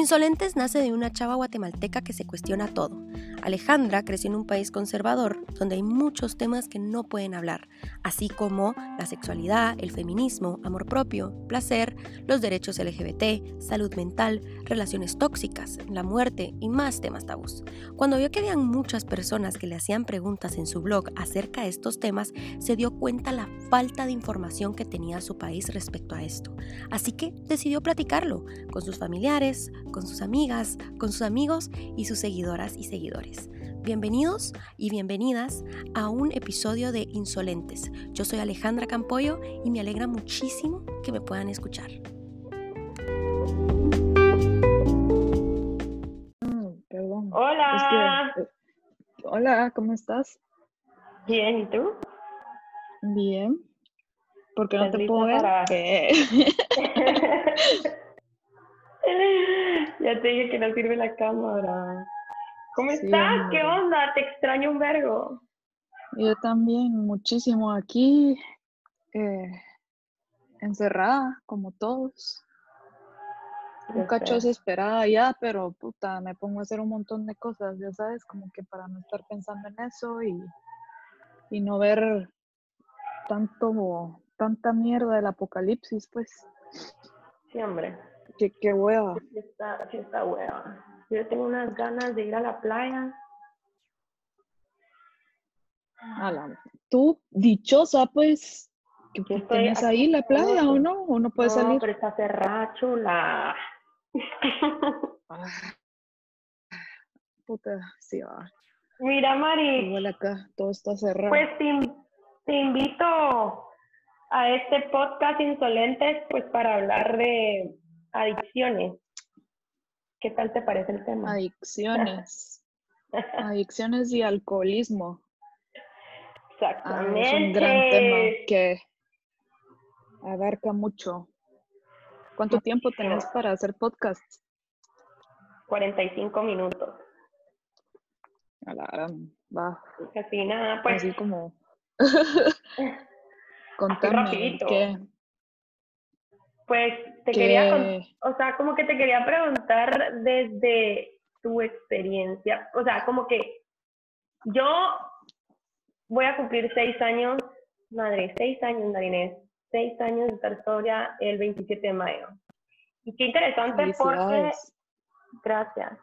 Insolentes nace de una chava guatemalteca que se cuestiona todo. Alejandra creció en un país conservador donde hay muchos temas que no pueden hablar, así como la sexualidad, el feminismo, amor propio, placer, los derechos LGBT, salud mental, relaciones tóxicas, la muerte y más temas tabús. Cuando vio que habían muchas personas que le hacían preguntas en su blog acerca de estos temas, se dio cuenta la falta de información que tenía su país respecto a esto. Así que decidió platicarlo con sus familiares, con sus amigas, con sus amigos y sus seguidoras y seguidores. Bienvenidos y bienvenidas a un episodio de Insolentes. Yo soy Alejandra Campoyo y me alegra muchísimo que me puedan escuchar. Mm, perdón. Hola. Es que- eh, hola, ¿cómo estás? Bien, ¿y tú? Bien. ¿Por qué no ¿Estás te puedo ver? ya te dije que no sirve la cámara. ¿Cómo Sí, estás? ¿Qué onda? Te extraño un vergo. Yo también, muchísimo aquí, eh, encerrada, como todos. Un cacho desesperada ya, pero puta, me pongo a hacer un montón de cosas, ya sabes, como que para no estar pensando en eso y, y no ver tanto, tanta mierda del apocalipsis, pues. Sí, hombre. Qué, qué hueva. Sí está, sí está hueva. Yo tengo unas ganas de ir a la playa. A la- Tú, dichosa, pues, que tienes aquí ahí la playa o no, o no puedes no, salir. pero está cerrada, chula. Ah, puta, sí, va. Mira, Mari, Igual acá, todo está cerrado. Pues te, te invito a este podcast Insolentes, pues para hablar de adicciones. ¿Qué tal te parece el tema? Adicciones, adicciones y alcoholismo. Ah, Exactamente. es un gran tema que abarca mucho. ¿Cuánto tiempo tenés para hacer podcast? 45 minutos. A la va, Casi nada, pues así como. así Contame, rapidito. ¿qué? Pues te ¿Qué? quería, o sea, como que te quería preguntar desde tu experiencia, o sea, como que yo voy a cumplir seis años, madre, seis años, Marinés, seis años de estar sobria el 27 de mayo. Y qué interesante porque, gracias,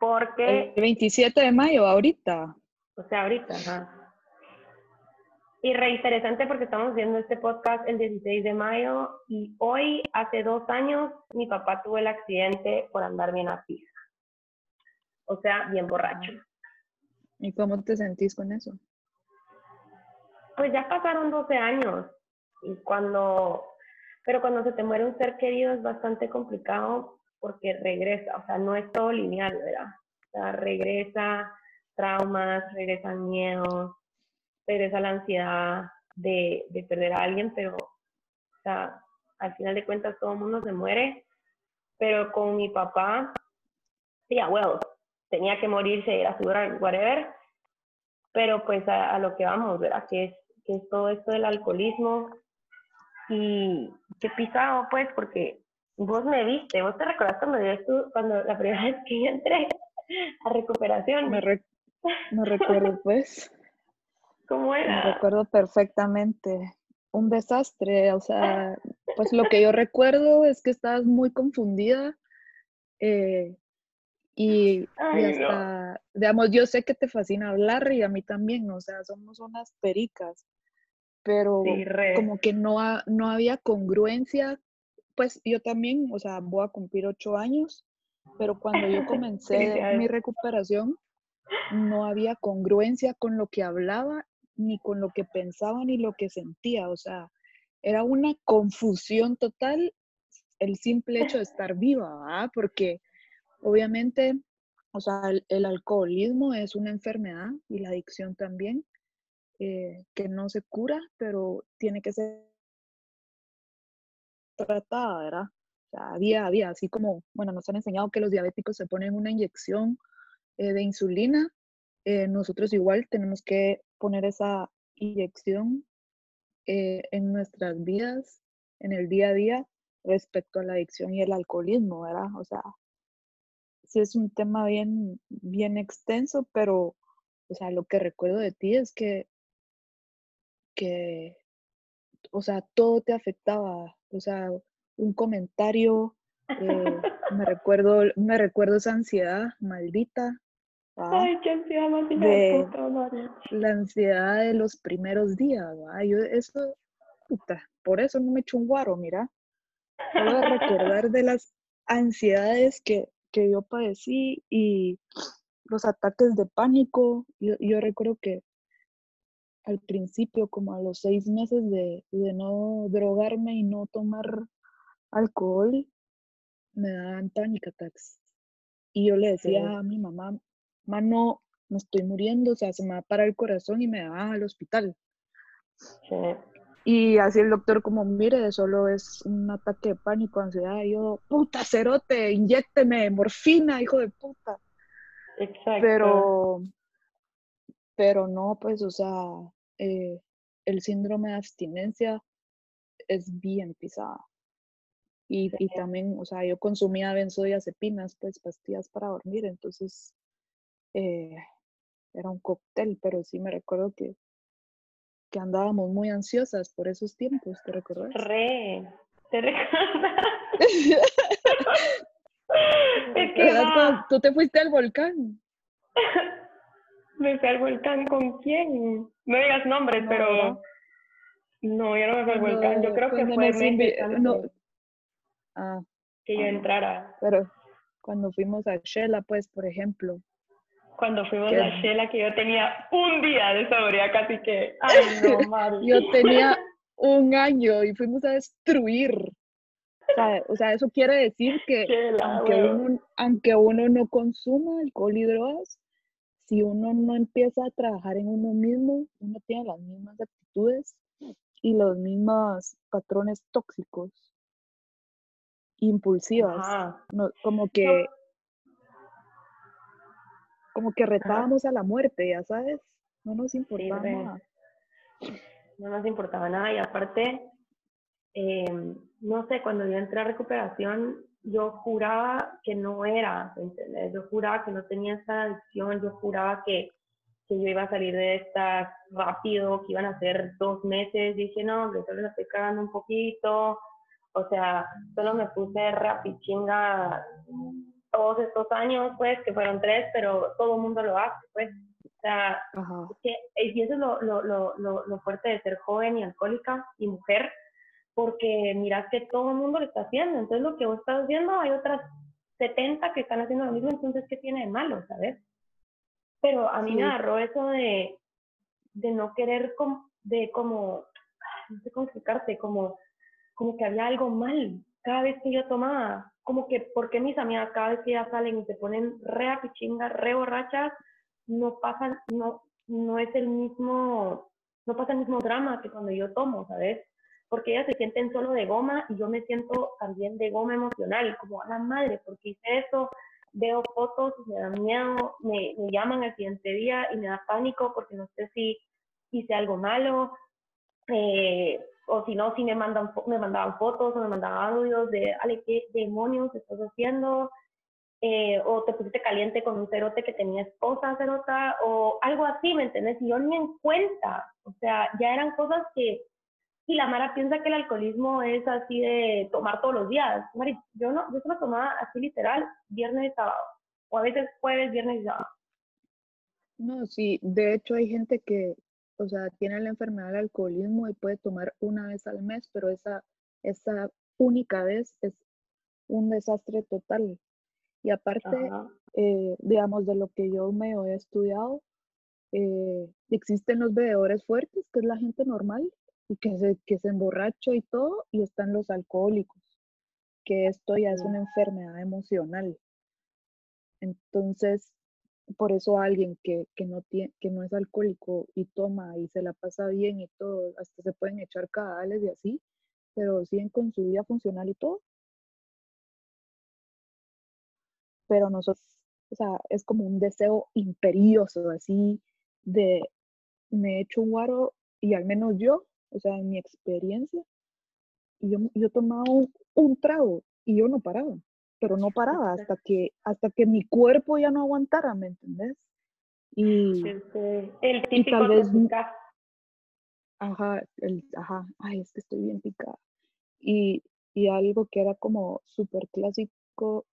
porque El 27 de mayo, ahorita. o sea, ahorita, ajá. Y re interesante porque estamos haciendo este podcast el 16 de mayo y hoy, hace dos años, mi papá tuvo el accidente por andar bien a pija. O sea, bien borracho. ¿Y cómo te sentís con eso? Pues ya pasaron 12 años y cuando, pero cuando se te muere un ser querido es bastante complicado porque regresa, o sea, no es todo lineal, ¿verdad? O sea, regresa traumas, regresan miedos, regresa la ansiedad de, de perder a alguien, pero, o sea, al final de cuentas todo mundo se muere, pero con mi papá, sí, huevos, tenía que morirse, era su hora, whatever, pero pues a, lo que vamos, ¿verdad? Que es, que es todo esto del alcoholismo y qué pisado, pues, porque vos me viste, vos te recordás cuando yo cuando la primera vez que yo entré a recuperación, Me, re- me recuerdo, pues. ¿Cómo Me era? recuerdo perfectamente. Un desastre, o sea, pues lo que yo recuerdo es que estabas muy confundida eh, y, y Ay, no. hasta, digamos, yo sé que te fascina hablar y a mí también, o sea, somos unas pericas, pero Sí, como que no, ha- no había congruencia, pues yo también, o sea, voy a cumplir ocho años, pero cuando yo comencé mi recuperación, no había congruencia con lo que hablaba, ni con lo que pensaba, ni lo que sentía. O sea, era una confusión total el simple hecho de estar viva, ¿verdad? Porque obviamente, o sea, el, el alcoholismo es una enfermedad y la adicción también, eh, que no se cura, pero tiene que ser tratada, ¿verdad? O sea, día a día, así como, bueno, nos han enseñado que los diabéticos se ponen una inyección eh, de insulina, eh, nosotros igual tenemos que poner esa inyección eh, en nuestras vidas, en el día a día, respecto a la adicción y el alcoholismo, ¿verdad? O sea, sí es un tema bien, bien extenso, pero, o sea, lo que recuerdo de ti es que, que, o sea, todo te afectaba, o sea, un comentario, eh, me recuerdo, me recuerdo esa ansiedad maldita. Ay, qué ansiedad más de, La ansiedad de los primeros días, Yo eso, puta, por eso no me echo un guaro, mira. Puedo recordar de las ansiedades que, que yo padecí y los ataques de pánico. Yo, yo recuerdo que al principio, como a los seis meses de, de no drogarme y no tomar alcohol, me daban panic attacks. Y yo le decía a mi mamá, mamá, no, me estoy muriendo, o sea, se me va a parar el corazón y me daban al hospital. Y así el doctor como, mire, solo es un ataque de pánico, ansiedad. Y yo, puta, cerote, inyecteme morfina, hijo de puta. Exacto. Pero, pero no, pues, o sea, eh, el síndrome de abstinencia es bien pisada. Y, y, también, o sea, yo consumía benzodiazepinas, pues pastillas para dormir, entonces eh, era un cóctel, pero sí me recuerdo que, que andábamos muy ansiosas por esos tiempos, ¿te recuerdas? Re, te recuerdas. es que ¿Tú te fuiste al volcán? ¿Me fui al volcán con quién? No digas nombres, pero... No, yo no me fui al volcán. Yo creo que fue meses Ah, que yo entrara. Pero cuando fuimos a Shela, pues, por ejemplo. Cuando fuimos a Shela, que yo tenía un día de sobriedad, casi que, ay, no, Mari. yo tenía un año y fuimos a destruir. O sea, eso quiere decir que aunque, uno, aunque uno no consuma alcohol y drogas, si uno no empieza a trabajar en uno mismo, uno tiene las mismas actitudes y los mismos patrones tóxicos impulsivas, no, como que como que retábamos a la muerte, ya sabes, no nos importaba nada. No nos importaba nada y aparte, em, no sé, cuando yo entré a recuperación, yo juraba que no era, ¿entendés? Yo juraba que no tenía esa adicción, yo juraba que, que yo iba a salir de esta rápido, que iban a ser dos meses, dije, no, que solo la estoy cagando un poquito, o sea, solo me puse rapichinga todos estos años, pues, que fueron tres, pero todo el mundo lo hace, pues. O sea, y eso es lo, lo, lo, lo, fuerte de ser joven y alcohólica y mujer, porque miras que todo el mundo lo está haciendo. Entonces, lo que vos estás viendo, hay otras 70 que están haciendo lo mismo, entonces, ¿qué tiene de malo, sabes? Pero a mí me agarró eso de, de no querer, como, de como, no sé cómo explicarte, como como que había algo mal cada vez que yo tomaba, como que porque mis amigas cada vez que ya salen y se ponen re a pichinga, re borrachas, no pasan, no, no es el mismo, no pasa el mismo drama que cuando yo tomo, ¿sabes? Porque ellas se sienten solo de goma y yo me siento también de goma emocional, como a la madre, porque hice eso, veo fotos, me da miedo, me, me llaman el siguiente día y me da pánico porque no sé si hice algo malo, eh, o si no, si me, mandan, me mandaban fotos o me mandaban audios de, Ale, ¿qué demonios estás haciendo? Eh, o te pusiste caliente con un cerote que tenía esposa, cerota, o algo así, ¿me entiendes? Y yo ni en cuenta, o sea, ya eran cosas que, y la Mara piensa que el alcoholismo es así de tomar todos los días. Mari, yo no, yo solo tomaba así literal viernes y sábado, o a veces jueves, viernes y sábado. No, sí, de hecho hay gente que, o sea, tiene la enfermedad del alcoholismo y puede tomar una vez al mes, pero esa, esa única vez es un desastre total. Y aparte, eh, digamos, de lo que yo me he estudiado, eh, existen los bebedores fuertes, que es la gente normal, y que se, que se emborracha y todo, y están los alcohólicos, que esto ya es una enfermedad emocional. Entonces, por eso alguien que, no tiene, que no es alcohólico y toma y se la pasa bien y todo, hasta se pueden echar cadales y así, pero siguen con su vida funcional y todo. Pero nosotros, o sea, es como un deseo imperioso, así de me he hecho un guaro y al menos yo, o sea, en mi experiencia, yo, yo tomaba un, un trago y yo no paraba. Pero no paraba hasta que, hasta que mi cuerpo ya no aguantara, ¿me entendés? Y, el típico tal vez, Ajá, el, ajá, ay, es que estoy bien picada. Y, y algo que era como súper clásico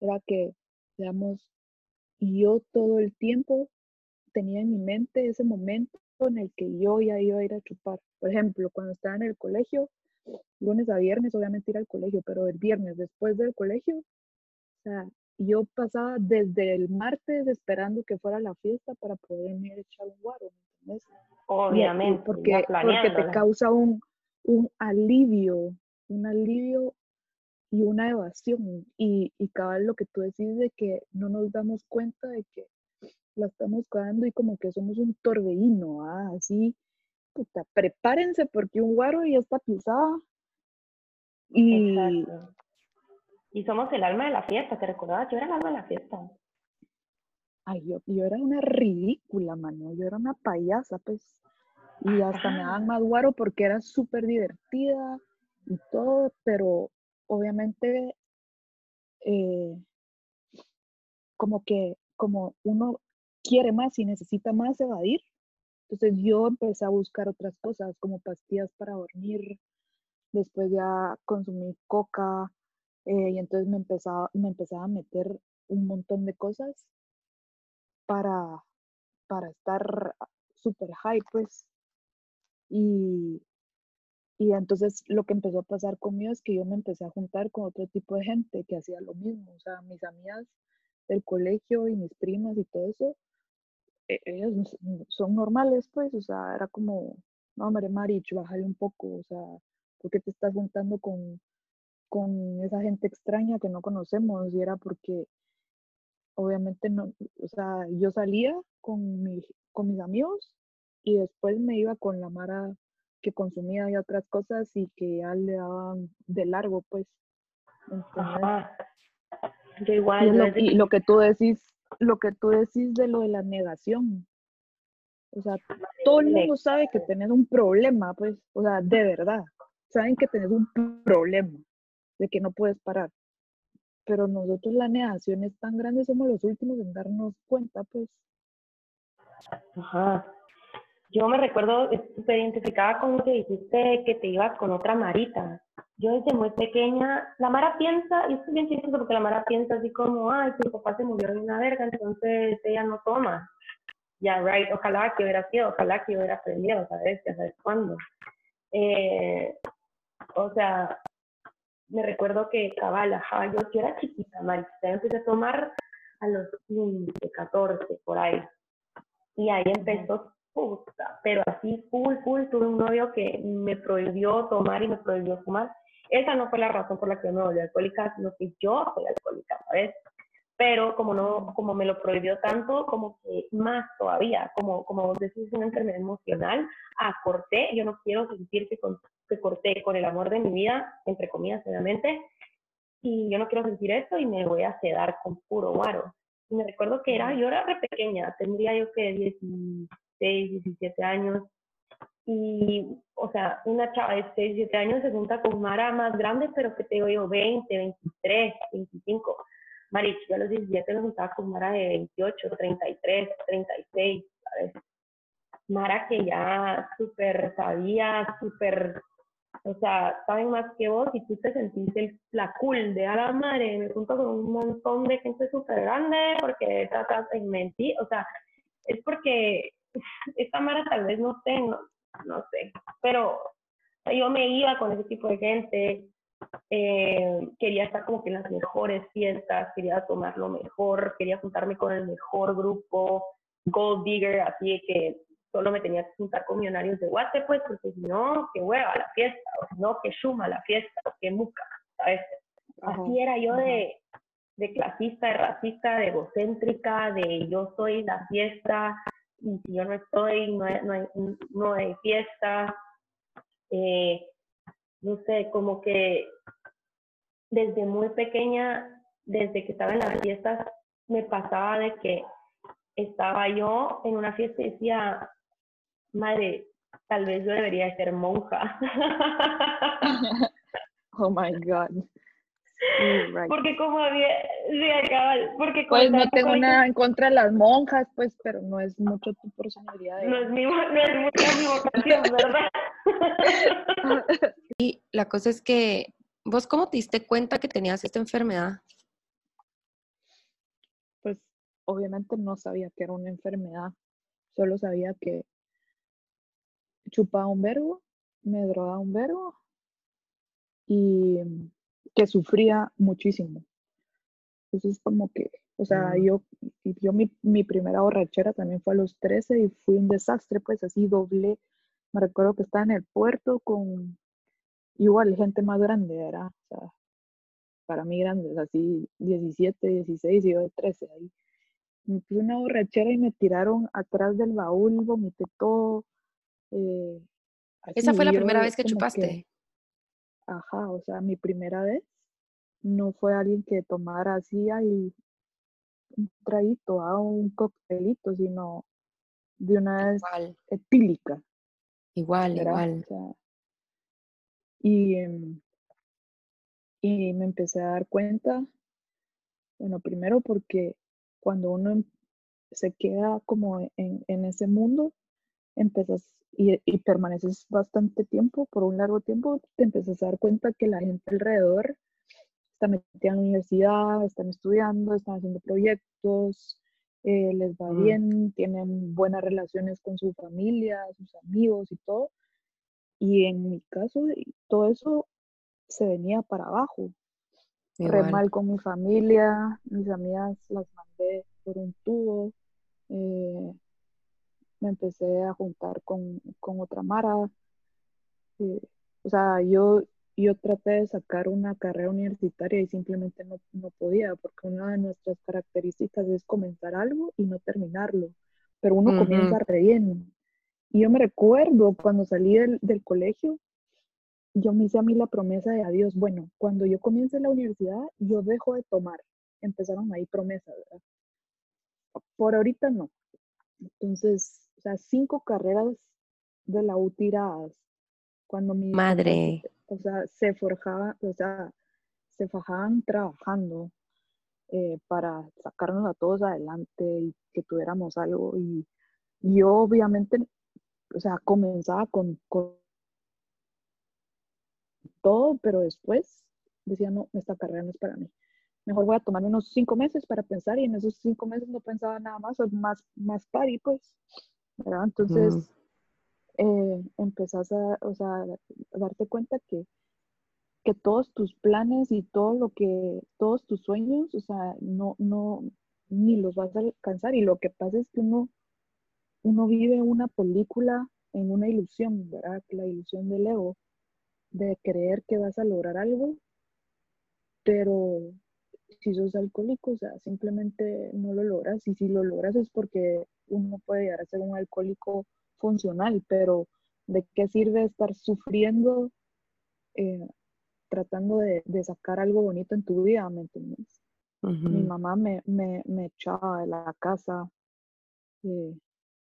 era que, digamos, yo todo el tiempo tenía en mi mente ese momento en el que yo ya iba a ir a chupar. Por ejemplo, cuando estaba en el colegio, lunes a viernes, obviamente ir al colegio, pero el viernes después del colegio, o sea, yo pasaba desde el martes esperando que fuera la fiesta para poderme echar un guaro, ¿me entiendes? Obviamente. porque, porque te causa un, un alivio, un alivio y una evasión. Y, y cada lo que tú decís de que no nos damos cuenta de que la estamos cagando y como que somos un torbellino, ¿ah? así, puta, prepárense porque un guaro ya está pisado. Y, y somos el alma de la fiesta, ¿te recordabas? Yo era el alma de la fiesta. Ay, yo, yo era una ridícula, mano. Yo era una payasa, pues. Y hasta me daban más guaro porque era súper divertida y todo, pero obviamente eh, como que como uno quiere más y necesita más evadir, entonces yo empecé a buscar otras cosas como pastillas para dormir, después ya consumí coca eh, y entonces me empezaba, me empezaba a meter un montón de cosas para, para estar súper high, pues. Y, y entonces lo que empezó a pasar conmigo es que yo me empecé a juntar con otro tipo de gente que hacía lo mismo. O sea, mis amigas del colegio y mis primas y todo eso, ellas son normales, pues. O sea, era como, no, hombre, Marich, bájale un poco. O sea, ¿por qué te estás juntando con, con esa gente extraña que no conocemos? Y era porque obviamente no, o sea, yo salía con, mi, con mis amigos y después me iba con la Mara que consumía y otras cosas y que ya le daban de largo, pues. igual. Y lo, y lo, que tú decís, lo que tú decís de lo de la negación. O sea, todo el mundo sabe que tenés un problema, pues, o sea, de verdad. Saben que tenés un problema, de que no puedes parar. Pero nosotros la negación es tan grande, somos los últimos en darnos cuenta, pues. Ajá yo me recuerdo súper identificada con lo que dijiste que te ibas con otra Marita. Yo desde muy pequeña, la Mara piensa, y esto es bien chistoso porque la Mara piensa así como, ay, tu papá se murió de una verga, entonces ella no toma. Ya, right, ojalá que hubiera sido, ojalá que hubiera aprendido, ¿sabes? Ya sabes cuándo. Eh, o sea, me recuerdo que cabal, ajá, yo, yo era chiquita, Marita, empecé a tomar a los 15, 14, por ahí. Y ahí empezó pero así full, full, tuve un novio que me prohibió tomar y me prohibió fumar. Esa no fue la razón por la que yo me volví alcohólica, sino que yo soy alcohólica, ¿sabes? Pero como no, como me lo prohibió tanto, como que más todavía, como, como vos decís, una enfermedad emocional, ah, corté, yo no quiero sentir que, que corté con el amor de mi vida, entre comillas, obviamente, y yo no quiero sentir esto y me voy a sedar con puro guaro. Y me recuerdo que era, yo era re pequeña, tendría yo que 10, 16, 17 años. Y, o sea, una chava de 16, 17 años se junta con Mara más grande, pero que te digo yo, 20, 23, 25. Marich, yo a los 17 me juntaba con Mara de 28, 33, 36, ¿sabes? Mara que ya súper sabía, súper, o sea, saben más que vos y tú te sentís el, la cool de a la madre, me junto con un montón de gente súper grande porque tratas de mentir, o sea, es porque esta Mara tal vez no sé, no, sé, pero yo me iba con ese tipo de gente, eh, quería estar como que en las mejores fiestas, quería tomar lo mejor, quería juntarme con el mejor grupo, Gold Digger, así que solo me tenía que juntar con millonarios de Guate, pues, porque si no, que hueva la fiesta, o si no, que shuma la fiesta, o que muca, ¿sabes? Así era yo de, de clasista, de racista, de egocéntrica, de yo soy la fiesta, y si yo no estoy, no hay, no hay, no hay fiesta. Eh, no sé, como que desde muy pequeña, desde que estaba en las fiestas, me pasaba de que estaba yo en una fiesta y decía, madre, tal vez yo debería ser monja. oh my God. Porque como había, porque pues no tengo nada en contra de las monjas, pues, pero no es mucho tu personalidad. No es, mi, no es mucho mi vocación, ¿verdad? y la cosa es que, ¿vos cómo te diste cuenta que tenías esta enfermedad? Pues, obviamente no sabía que era una enfermedad, solo sabía que chupaba un verbo, me drogaba un verbo y que sufría muchísimo. Entonces, como que, o sea, mm. yo, yo mi, mi, primera borrachera también fue a los 13 y fue un desastre, pues así doble. Me recuerdo que estaba en el puerto con igual gente más grande, era, o sea, para mí grandes, así 17, 16 y yo de 13 ahí. Me puse una borrachera y me tiraron atrás del baúl, vomité todo. Eh, ¿Esa fue la primera vez que chupaste? Ajá, o sea, mi primera vez no fue alguien que tomara así ahí un traguito, a ah, un coctelito, sino de una vez etílica. Igual, igual. y, em, y me empecé a dar cuenta, bueno, primero porque cuando uno em, se queda como en, en ese mundo, empiezas y, permaneces bastante tiempo, por un largo tiempo, te empiezas a dar cuenta que la gente alrededor está metida en la universidad, están estudiando, están haciendo proyectos, eh, les va mm. bien, tienen buenas relaciones con su familia, sus amigos y todo. Y en mi caso, todo eso se venía para abajo. Re mal con mi familia, mis amigas las mandé por un tubo. Eh, me empecé a juntar con, otra Mara. Eh, o sea, yo, yo traté de sacar una carrera universitaria y simplemente no, podía, porque una de nuestras características es comenzar algo y no terminarlo, pero uno comienza re bien. Y yo me recuerdo cuando salí del, del, colegio, yo me hice a mí la promesa de adiós, bueno, cuando yo comience la universidad, yo dejo de tomar. Empezaron ahí promesas, ¿verdad? Por ahorita no. Entonces, o sea, cinco carreras de la U tiradas. Cuando mi madre, o sea, se forjaba, o sea, se fajaban trabajando eh, para sacarnos a todos adelante y que tuviéramos algo. Y, yo obviamente, o sea, comenzaba con, con todo, pero después decía, no, esta carrera no es para mí. Mejor voy a tomar unos cinco meses para pensar y en esos cinco meses no pensaba nada más, más, más pari, pues. Entonces, eh, empezás a, o sea, darte cuenta que, que todos tus planes y todo lo que, todos tus sueños, o sea, no, no, ni los vas a alcanzar. Y lo que pasa es que uno, uno vive una película en una ilusión, ¿verdad? La ilusión del ego, de creer que vas a lograr algo, pero si sos alcohólico, o sea, simplemente no lo logras. Y si lo logras es porque uno puede llegar a ser un alcohólico funcional, pero ¿de qué sirve estar sufriendo eh, tratando de, sacar algo bonito en tu vida? ¿Me entiendes? Mi mamá me, me, echaba de la casa eh,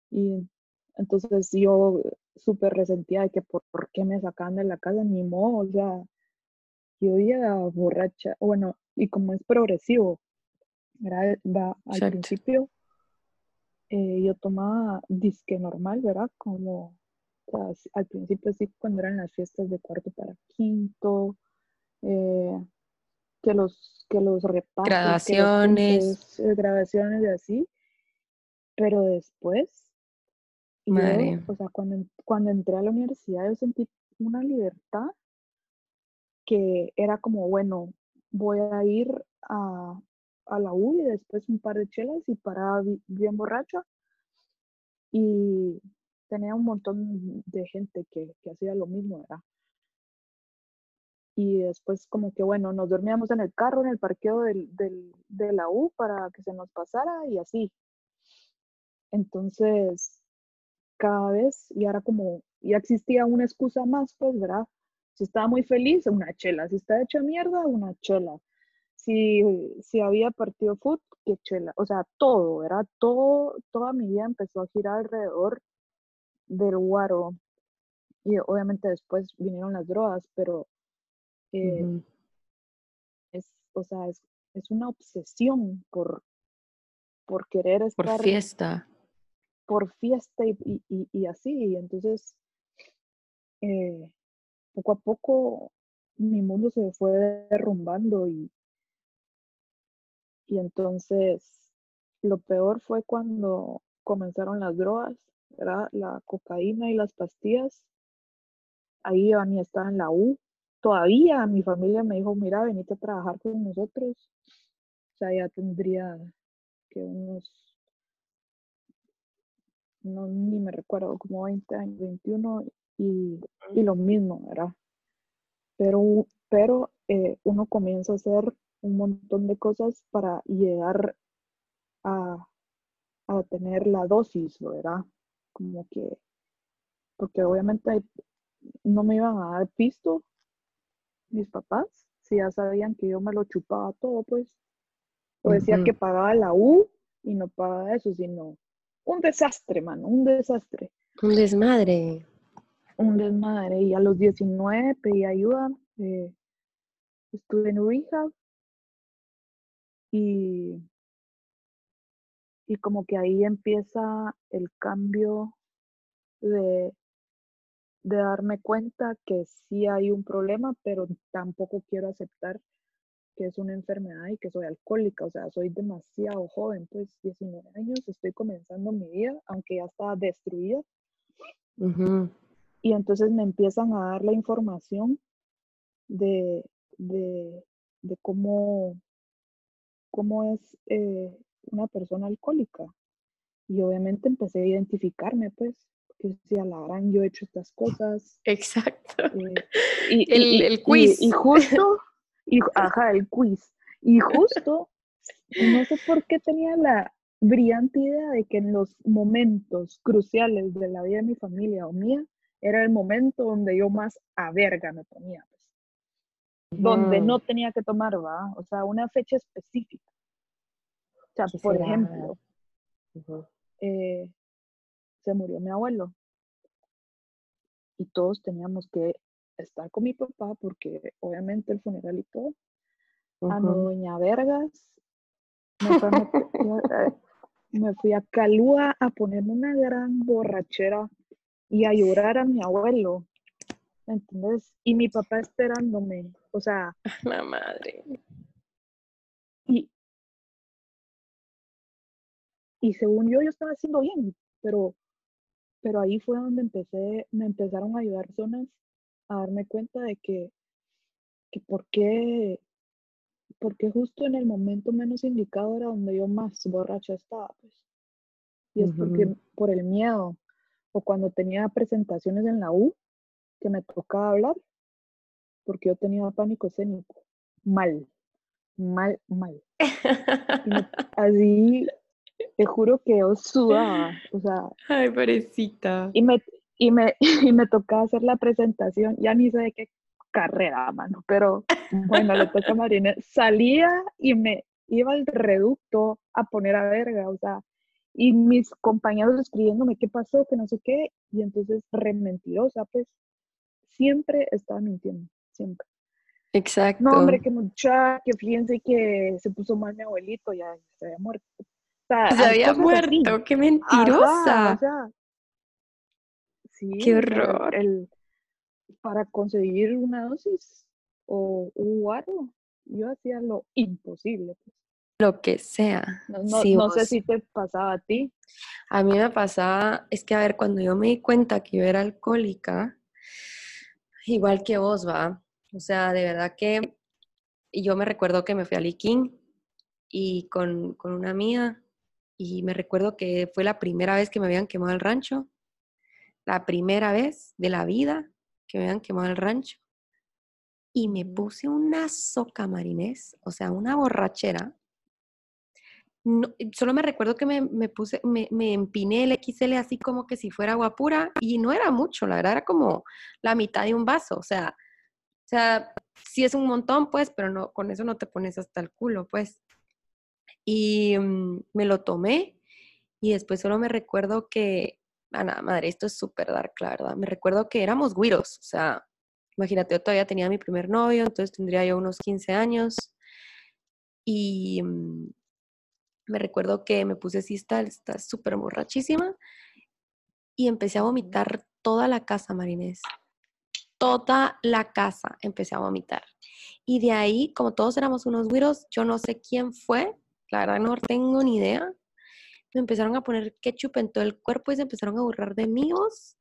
y entonces yo súper resentía de que por, qué me sacaban de la casa, ni modo, o sea, yo iba borracha, bueno, y como es progresivo, ¿verdad? Va al principio eh, yo tomaba disque normal, ¿verdad? Como al principio sí, cuando eran las fiestas de cuarto para quinto, eh, que los, que los repasos, grabaciones, eh, grabaciones y así, pero después, o sea, cuando, cuando entré a la universidad yo sentí una libertad que era como, bueno, voy a ir a, a la U y después un par de chelas y paraba bien borracha. Y tenía un montón de gente que, que hacía lo mismo, ¿verdad? Y después como que, bueno, nos dormíamos en el carro, en el parqueo del, del, de la U para que se nos pasara y así. Entonces, cada vez, y ahora como ya existía una excusa más, pues, ¿verdad? Si estaba muy feliz, una chela. Si está hecha mierda, una chela si, había partido fútbol, que chela, o sea, todo, ¿verdad? Todo, toda mi vida empezó a girar alrededor del guaro. Y obviamente después vinieron las drogas, pero eh, es, o sea, es, es una obsesión por, por querer estar... Por fiesta. Por fiesta y, y, y así. Entonces, eh, poco a poco mi mundo se fue derrumbando y, y entonces lo peor fue cuando comenzaron las drogas, la cocaína y las pastillas. Ahí ni estaba en la U. Todavía mi familia me dijo, mira, venite a trabajar con nosotros. O sea, ya tendría que unos, no, ni me recuerdo, como 20 años, 21, y, y lo mismo, ¿verdad? Pero, pero eh, uno comienza a hacer un montón de cosas para llegar a, a tener la dosis, ¿verdad? Como que, porque obviamente no me iban a dar pisto mis papás, si ya sabían que yo me lo chupaba todo, pues. O decía que pagaba la U y no pagaba eso, sino un desastre, mano, un desastre. Un desmadre. Un desmadre. Y a los 19 pedí ayuda. Eh, estuve en rehab y, y como que ahí empieza el cambio de, de darme cuenta que sí hay un problema, pero tampoco quiero aceptar que es una enfermedad y que soy alcohólica, o sea, soy demasiado joven, pues 19 años, estoy comenzando mi vida, aunque ya estaba destruida. Y entonces me empiezan a dar la información de, de, de cómo, cómo es eh, una persona alcohólica. Y obviamente empecé a identificarme, pues, que decía, la gran, yo he hecho estas cosas. Exacto. Eh, y, el, el, quiz. Y, justo, y, ajá, el quiz. Y justo, no sé por qué tenía la brillante idea de que en los momentos cruciales de la vida de mi familia o mía, era el momento donde yo más a verga me ponía donde no tenía que tomar, ¿va? O sea, una fecha específica. O sea, por ejemplo, eh, se murió mi abuelo y todos teníamos que estar con mi papá porque obviamente el funeral y todo. A Doña Vergas eh, me fui, a Calúa a ponerme una gran borrachera y a llorar a mi abuelo. ¿Entendés? Y mi papá esperándome o sea. La madre. Y, y según yo, yo estaba haciendo bien, pero, pero ahí fue donde empecé, me empezaron a ayudar zonas a darme cuenta de que, que por qué, porque justo en el momento menos indicado era donde yo más borracha estaba, pues. Y es porque por el miedo, o cuando tenía presentaciones en la U, que me tocaba hablar, porque yo tenía pánico escénico. Mal, mal, mal. así, te juro que yo sudaba, o sea. Ay, parecita. Y me, y me, y me tocaba hacer la presentación, ya ni sé de qué carrera, mano, pero bueno, le toca a Marina. Salía y me iba al reducto a poner a verga, o sea, y mis compañeros escribiéndome qué pasó, que no sé qué, y entonces re mentirosa, pues siempre estaba mintiendo siempre. Exacto. No, hombre, que mucha, que fíjense que se puso mal mi abuelito, ya se había muerto. se había muerto, qué mentirosa. sí, qué horror. El, para conseguir una dosis o un algo, yo hacía lo imposible. Pues. Lo que sea. No, no, sé si te pasaba a ti. A mí me pasaba, es que a ver, cuando yo me di cuenta que yo era alcohólica, igual que vos, va, o sea, de verdad que yo me recuerdo que me fui a Liquín y con, una amiga y me recuerdo que fue la primera vez que me habían quemado el rancho, la primera vez de la vida que me habían quemado el rancho. Y me puse una soca marinés, o sea, una borrachera. Solo me recuerdo que me, puse, me, empiné el XL así como que si fuera agua pura y no era mucho, la verdad era como la mitad de un vaso, o sea, o sea, sí es un montón, pues, pero no, con eso no te pones hasta el culo, pues. Y mm, me lo tomé y después solo me recuerdo que, ah, nada, madre, esto es súper dark, la verdad. Me recuerdo que éramos güiros, o sea, imagínate, yo todavía tenía mi primer novio, entonces tendría yo unos 15 años. y mm, me recuerdo que me puse así, está súper borrachísima y empecé a vomitar toda la casa, Marinés. Toda la casa empecé a vomitar. Y de ahí, como todos éramos unos güiros, yo no sé quién fue, la verdad no tengo ni idea. Me empezaron a poner ketchup en todo el cuerpo y se empezaron a burlar de míos.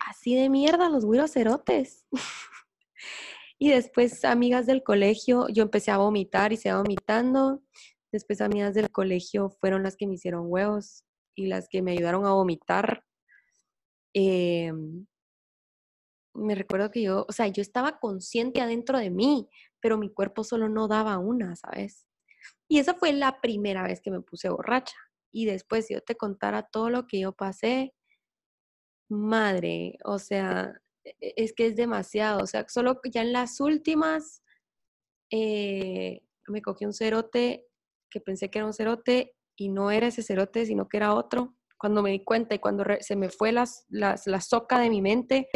Así de mierda, los güiros cerotes. y después, amigas del colegio, yo empecé a vomitar y se vomitando. Después, amigas del colegio fueron las que me hicieron huevos y las que me ayudaron a vomitar. Em, me recuerdo que yo, o sea, yo estaba consciente adentro de mí, pero mi cuerpo solo no daba una, ¿sabes? Y esa fue la primera vez que me puse borracha. Y después, si yo te contara todo lo que yo pasé, madre, o sea, e, e, es que es demasiado. O sea, solo ya en las últimas eh, me cogí un cerote que pensé que era un cerote y no era ese cerote, sino que era otro. Cuando me di cuenta y cuando se me fue las, las, la soca de mi mente,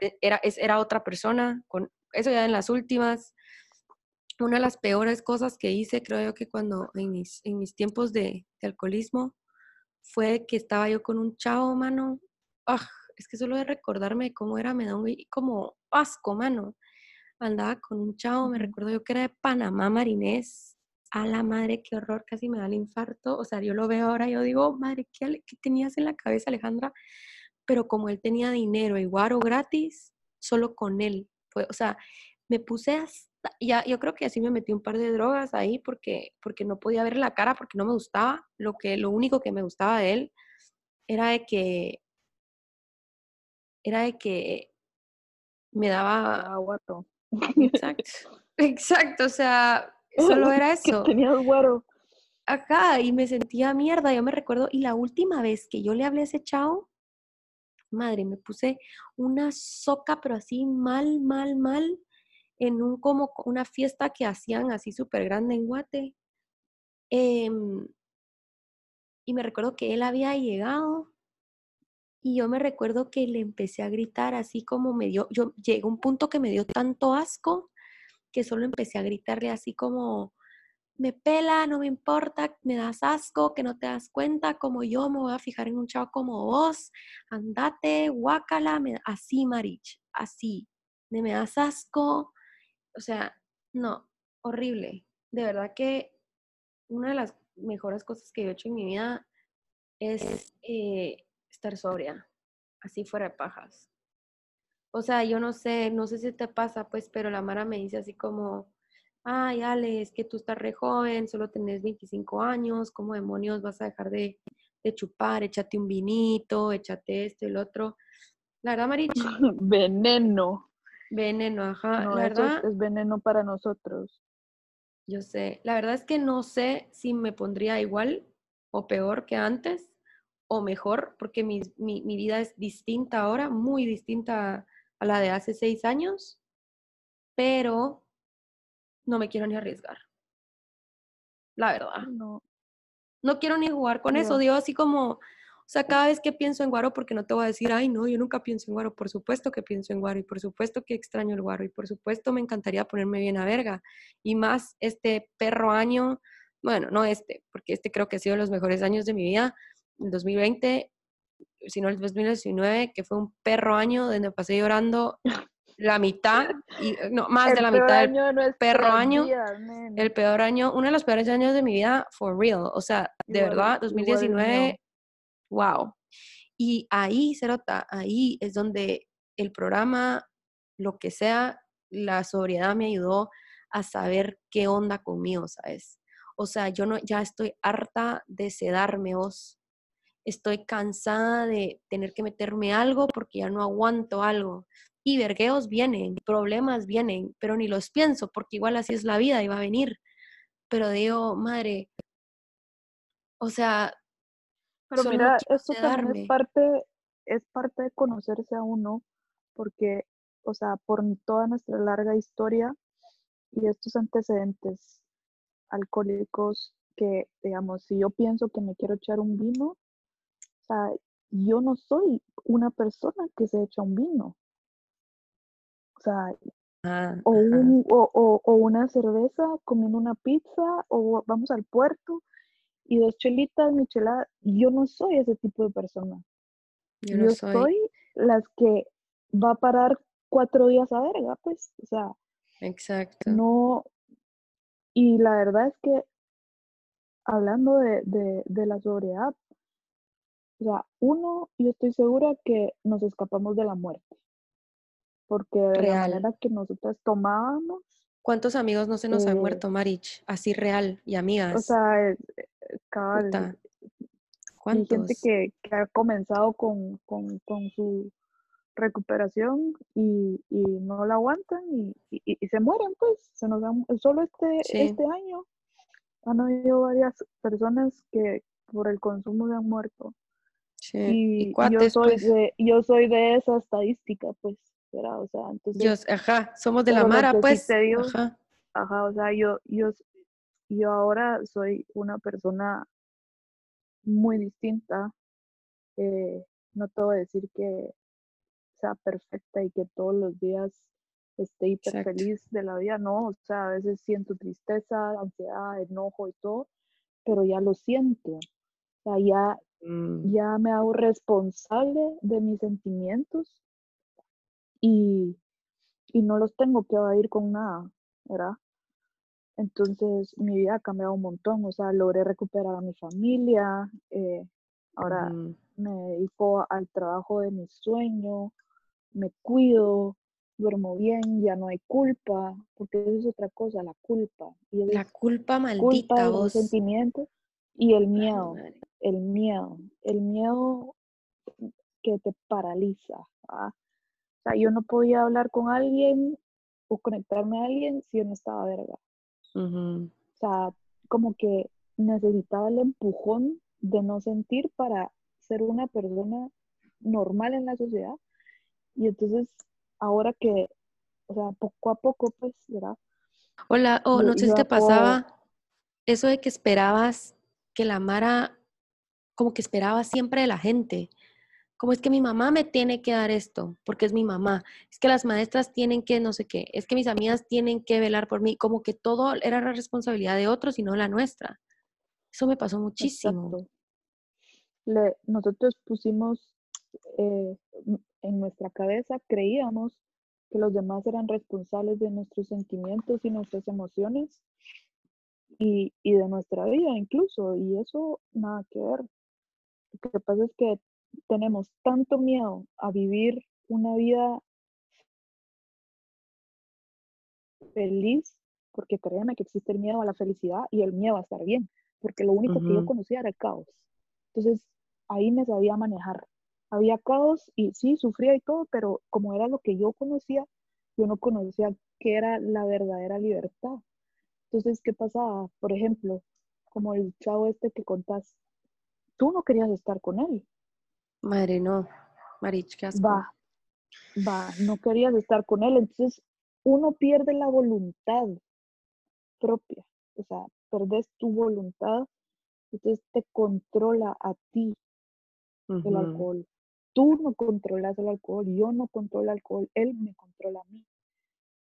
e, era, era otra persona, con eso ya en las últimas. Una de las peores cosas que hice, creo yo que cuando en mis, en mis tiempos de, alcoholismo, fue que estaba yo con un chavo, mano. Ah, es que solo de recordarme cómo era, me da un como asco, mano. Andaba con un chavo, me recuerdo yo que era de Panamá, marinés. A la madre, qué horror, casi me da el infarto. O sea, yo lo veo ahora, yo digo, madre, ¿qué, qué tenías en la cabeza, Alejandra? pero como él tenía dinero y guaro gratis, solo con él. Fue, o sea, me puse hasta, ya, yo creo que así me metí un par de drogas ahí porque, porque no podía ver la cara, porque no me gustaba. Lo, que, lo único que me gustaba de él era de que, era de que me daba... Aguato. Exacto, exacto, o sea, solo era eso. que tenía guaro. Acá, y me sentía mierda, yo me recuerdo, y la última vez que yo le hablé a ese chavo, madre, me puse una soca, pero así mal, mal, mal, en un como una fiesta que hacían así súper grande en Guate. Em, y me recuerdo que él había llegado y yo me recuerdo que le empecé a gritar así como me dio, yo llegué a un punto que me dio tanto asco que solo empecé a gritarle así como, me pela, no me importa, me das asco, que no te das cuenta, como yo me voy a fijar en un chavo como vos, andate, guácala, así, Marich, así, me, me das asco, o sea, no, horrible. De verdad que una de las mejores cosas que he hecho en mi vida es eh, estar sobria, así fuera de pajas. O sea, yo no sé, no sé si te pasa, pues, pero la Mara me dice así como, ay, Ale, es que tú estás re joven, solo tenés 25 años, ¿cómo demonios vas a dejar de, chupar? Échate un vinito, échate esto y el otro. La verdad, Marich. veneno. Veneno, ajá. la verdad. Es, veneno para nosotros. Yo sé. La verdad es que no sé si me pondría igual o peor que antes o mejor, porque mi, mi, mi vida es distinta ahora, muy distinta a la de hace seis años, pero no me quiero ni arriesgar. La verdad. No. No quiero ni jugar con eso. Digo así como, o sea, cada vez que pienso en guaro, porque no te voy a decir, ay, no, yo nunca pienso en guaro. Por supuesto que pienso en guaro y por supuesto que extraño el guaro y por supuesto me encantaría ponerme bien a verga. Y más este perro año, bueno, no este, porque este creo que ha sido los mejores años de mi vida, el 2020, sino el 2019, que fue un perro año donde pasé llorando la mitad, y no, más de la mitad del perro año. el peor año, uno de los peores años de mi vida, for real. O sea, de verdad, 2019, wow. Y ahí, Cerota, ahí es donde el programa, lo que sea, la sobriedad me ayudó a saber qué onda conmigo, ¿sabes? O sea, yo no, ya estoy harta de sedarme, vos. Estoy cansada de tener que meterme algo porque ya no aguanto algo. Y vergueos vienen, problemas vienen, pero ni los pienso porque igual así es la vida y va a venir. Pero digo, madre, o sea... Pero mira, esto también es parte, es parte de conocerse a uno, porque, o sea, por toda nuestra larga historia y estos antecedentes alcohólicos que, digamos, si yo pienso que me quiero echar un vino, o sea, yo no soy una persona que se echa un vino. O sea, o, un, o, o, una cerveza, comiendo una pizza, o vamos al puerto y dos chelitas, michelada. Yo no soy ese tipo de persona. Yo, soy. las que va a parar cuatro días a verga, pues, o sea. Exacto. No. Y la verdad es que, hablando de, de, de la sobriedad, o sea, uno, yo estoy segura que nos escapamos de la muerte. Porque de la manera que nosotros tomábamos. ¿Cuántos amigos no se nos han eh muerto, Marich? Así real y amigas. O sea, eh, cabal. Hay gente que, ha comenzado con, su recuperación y, no la aguantan y, se mueren, pues. Se nos solo este, este año han habido varias personas que por el consumo se han muerto. Y, yo, soy pues. de, yo soy de esa estadística, pues. O sea, entonces. ajá, somos de la Mara, pues. ajá. ajá, o sea, yo, yo, yo ahora soy una persona muy distinta. Eh, no te voy a decir que sea perfecta y que todos los días esté hiper feliz de la vida, no, o sea, a veces siento tristeza, ansiedad, enojo y todo, pero ya lo siento, o sea, ya, mm. ya me hago responsable de mis sentimientos y, y no los tengo que evadir con nada, ¿verdad? Entonces mi vida ha cambiado un montón, o sea, logré recuperar a mi familia, eh, ahora me dedico al trabajo de mi sueño, me cuido, duermo bien, ya no hay culpa, porque eso es otra cosa, la culpa. Y la culpa maldita, culpa los sentimientos y el miedo, el miedo, el miedo que te paraliza. O sea, yo no podía hablar con alguien o conectarme a alguien si yo no estaba verga. O sea, como que necesitaba el empujón de no sentir para ser una persona normal en la sociedad. Y entonces, ahora que, o sea, poco a poco, pues, ¿verdad? Hola, o no sé si te pasaba eso de que esperabas que la Mara, como que esperaba siempre de la gente como es que mi mamá me tiene que dar esto, porque es mi mamá, es que las maestras tienen que no sé qué, es que mis amigas tienen que velar por mí, como que todo era la responsabilidad de otros y no la nuestra. Eso me pasó muchísimo. Nosotros pusimos eh, en nuestra cabeza, creíamos que los demás eran responsables de nuestros sentimientos y nuestras emociones y, y de nuestra vida incluso, y eso nada que ver. Lo que pasa es que tenemos tanto miedo a vivir una vida feliz, porque créeme que existe el miedo a la felicidad y el miedo a estar bien, porque lo único que yo conocía era el caos. Entonces, ahí me sabía manejar. Había caos y sí, sufría y todo, pero como era lo que yo conocía, yo no conocía qué era la verdadera libertad. Entonces, ¿qué pasaba? Por ejemplo, como el chavo este que contás, tú no querías estar con él, Madre, no. Marich, qué Va, va, no querías estar con él. Entonces, uno pierde la voluntad propia. O sea, perdes tu voluntad, entonces te controla a ti el alcohol. Tú no controlas el alcohol, yo no controlo el alcohol, él me controla a mí.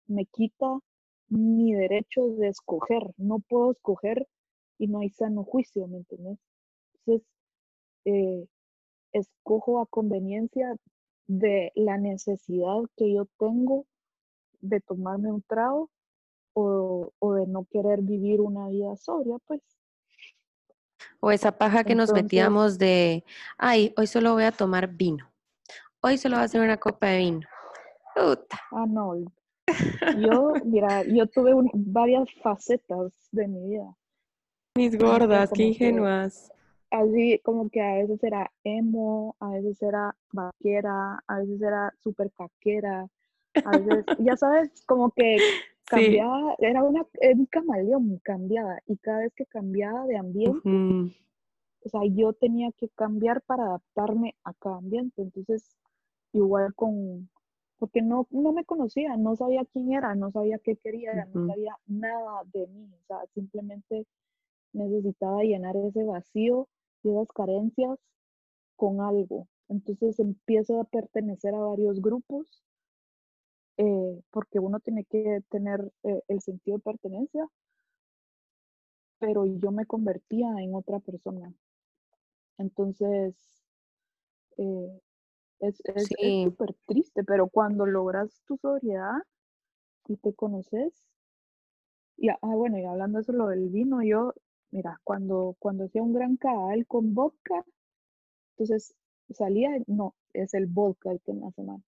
Me quita mi derecho de escoger. No puedo escoger y no hay sano juicio, ¿me entiendes? Entonces, eh, escojo a conveniencia de la necesidad que yo tengo de tomarme un trago o, de no querer vivir una vida sobria, pues. O esa paja que nos metíamos de, ay, hoy solo voy a tomar vino. Hoy solo voy a hacer una copa de vino. Ah, no. Yo, mira, yo tuve varias facetas de mi vida. Mis gordas, qué ingenuas así como que a veces era emo, a veces era vaquera, a veces era súper caquera, a veces, ya sabes, como que cambiaba, era una, un camaleón, cambiaba, y cada vez que cambiaba de ambiente, o sea, yo tenía que cambiar para adaptarme a cada ambiente, entonces, igual con, porque no, no me conocía, no sabía quién era, no sabía qué quería, no sabía nada de mí, o sea, simplemente necesitaba llenar ese vacío esas carencias con algo. Entonces empiezo a pertenecer a varios grupos eh, porque uno tiene que tener eh, el sentido de pertenencia, pero yo me convertía en otra persona. Entonces, eh, es súper triste, pero cuando logras tu sobriedad y te conoces, y, ah, bueno, y hablando de eso, lo del vino, yo, mira, cuando, cuando hacía un gran cabal con vodka, entonces salía, no, es el vodka el que me hace mal.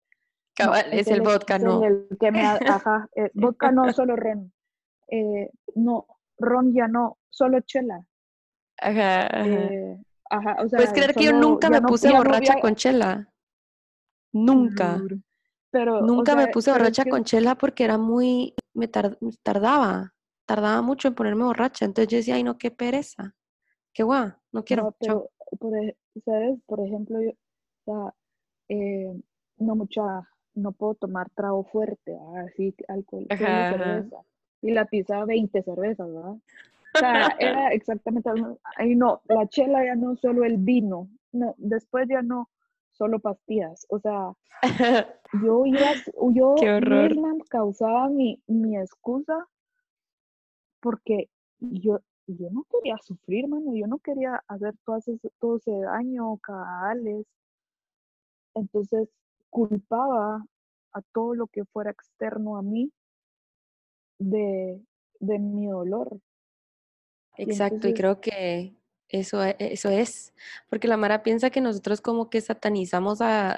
Cabal, es, el, vodka, no. El que me, ajá, eh, vodka no, solo ron. Eh, no, ron ya no, solo chela. Ajá, ajá. Eh, o sea, Puedes creer que yo nunca me puse borracha con chela. Nunca. Pero, nunca me puse borracha con chela porque era muy, me tardaba, tardaba mucho en ponerme borracha. Entonces yo decía, ay no, qué pereza. Qué guau, no quiero. No, por, ¿sabes? Por ejemplo, yo, o sea, no mucha no puedo tomar trago fuerte, así alcohol, cerveza. Y la pizza 20 cervezas, ¿verdad? O sea, era exactamente, ahí no, la chela ya no solo el vino, no, después ya no solo pastillas, o sea, yo iba, yo misma causaba mi, mi excusa porque yo, yo no quería sufrir, mano, yo no quería hacer todo ese, todo ese daño, cabales. Entonces, culpaba a todo lo que fuera externo a mí de, mi dolor. Exacto, y, creo que eso, e, eso es, porque la Mara piensa que nosotros como que satanizamos a,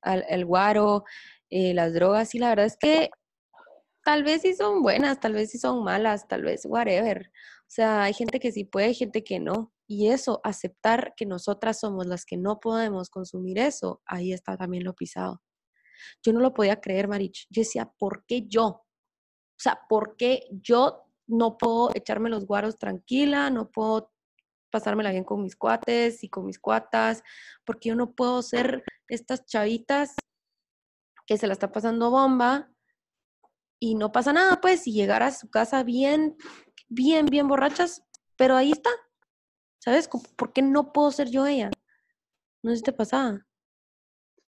al, guaro, eh, las drogas, y la verdad es que tal vez sí son buenas, tal vez sí son malas, tal vez whatever. O sea, hay gente que sí puede, gente que no. Y eso, aceptar que nosotras somos las que no podemos consumir eso, ahí está también lo pisado. Yo no lo podía creer, Marich. Yo decía, ¿por qué yo? O sea, ¿por qué yo no puedo echarme los guaros tranquila? No puedo pasármela bien con mis cuates y con mis cuatas, porque yo no puedo ser estas chavitas que se la está pasando bomba y no pasa nada, pues, y llegar a su casa bien, bien, bien borrachas, pero ahí está, ¿Sabes? ¿Por qué no puedo ser yo ella? No sé si te pasaba.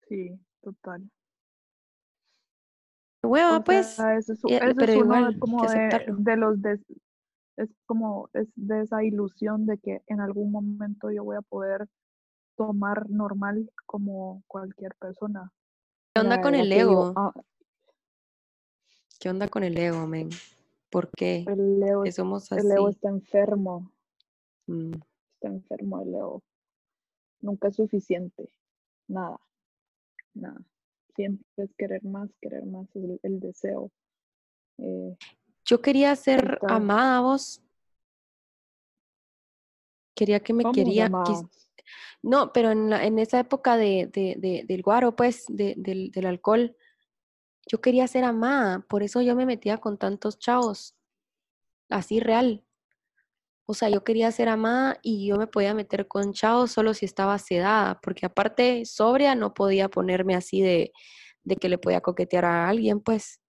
Sí, total. Hueva, pues. eso es, pero igual, como de, los es como es de esa ilusión de que en algún momento yo voy a poder tomar normal como cualquier persona. ¿Qué onda con el ego? Ah ¿Qué onda con el ego, men? ¿Por qué? El ego, somos así? El ego está enfermo. Mm está enfermo el Leo. Nunca es suficiente. Nada. Nada. Siempre es querer más, querer más, el, el deseo. Eh, Yo quería ser amada vos. Quería que me quería. no, pero en, en esa época de, de, del guaro, pues, del alcohol, yo quería ser amada. Por eso yo me metía con tantos chavos. Así real. O sea, yo quería ser amada y yo me podía meter con Chao solo si estaba sedada, porque aparte sobria no podía ponerme así de, de que le podía coquetear a alguien, pues.